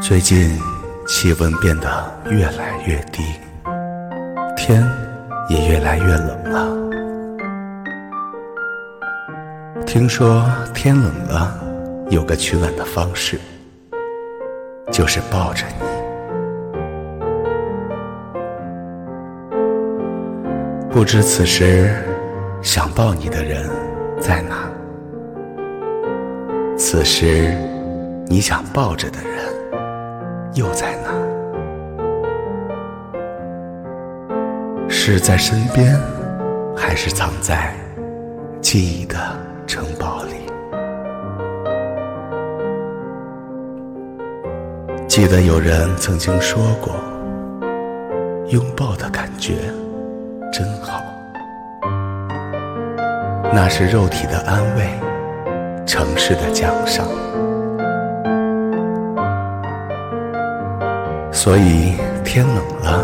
最近气温变得越来越低，天也越来越冷了。听说天冷了，有个取暖的方式，就是抱着你。不知此时想抱你的人在哪？此时你想抱着的人。又在哪？是在身边，还是藏在记忆的城堡里？记得有人曾经说过，拥抱的感觉真好，那是肉体的安慰，城市的奖赏。所以天冷了，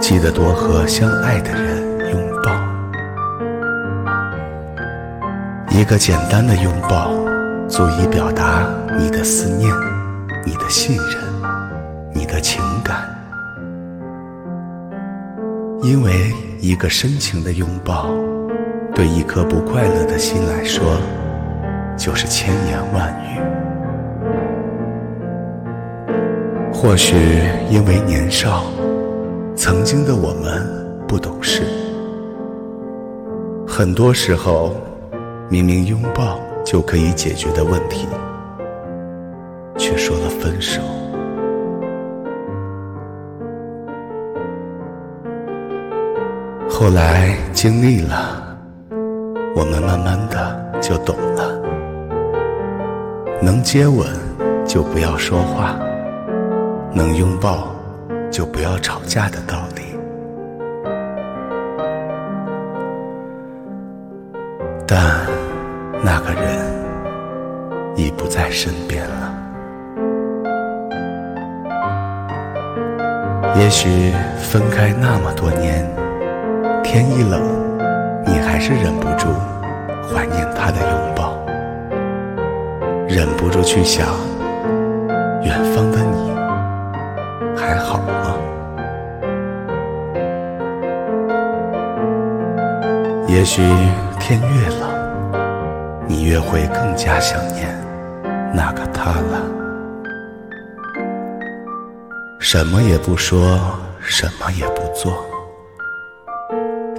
记得多和相爱的人拥抱。一个简单的拥抱，足以表达你的思念、你的信任、你的情感。因为一个深情的拥抱，对一颗不快乐的心来说，就是千言万语。或许因为年少，曾经的我们不懂事，很多时候明明拥抱就可以解决的问题，却说了分手。后来经历了，我们慢慢的就懂了，能接吻就不要说话。能拥抱，就不要吵架的道理。但那个人已不在身边了。也许分开那么多年，天一冷，你还是忍不住怀念他的拥抱，忍不住去想还好吗？也许天越冷，你越会更加想念那个他了。什么也不说，什么也不做，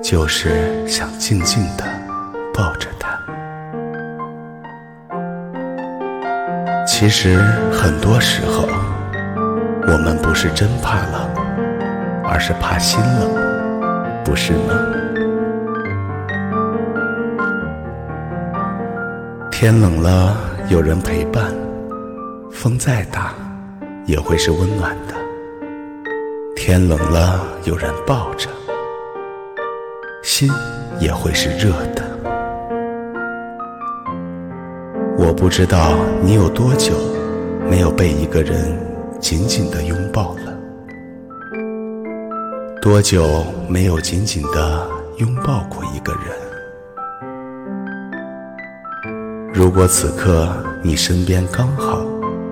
就是想静静的抱着他。其实很多时候。我们不是真怕冷，而是怕心冷，不是吗？天冷了，有人陪伴，风再大也会是温暖的。天冷了，有人抱着，心也会是热的。我不知道你有多久没有被一个人。紧紧的拥抱了，多久没有紧紧的拥抱过一个人？如果此刻你身边刚好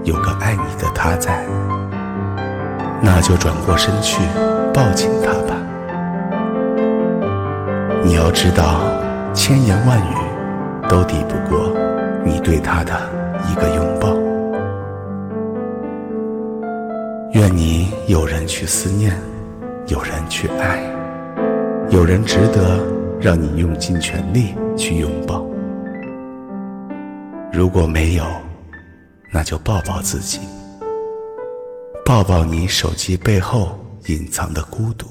有个爱你的他在，那就转过身去抱紧他吧。你要知道，千言万语都抵不过你对他的一个拥愿你有人去思念，有人去爱，有人值得让你用尽全力去拥抱。如果没有，那就抱抱自己，抱抱你手机背后隐藏的孤独。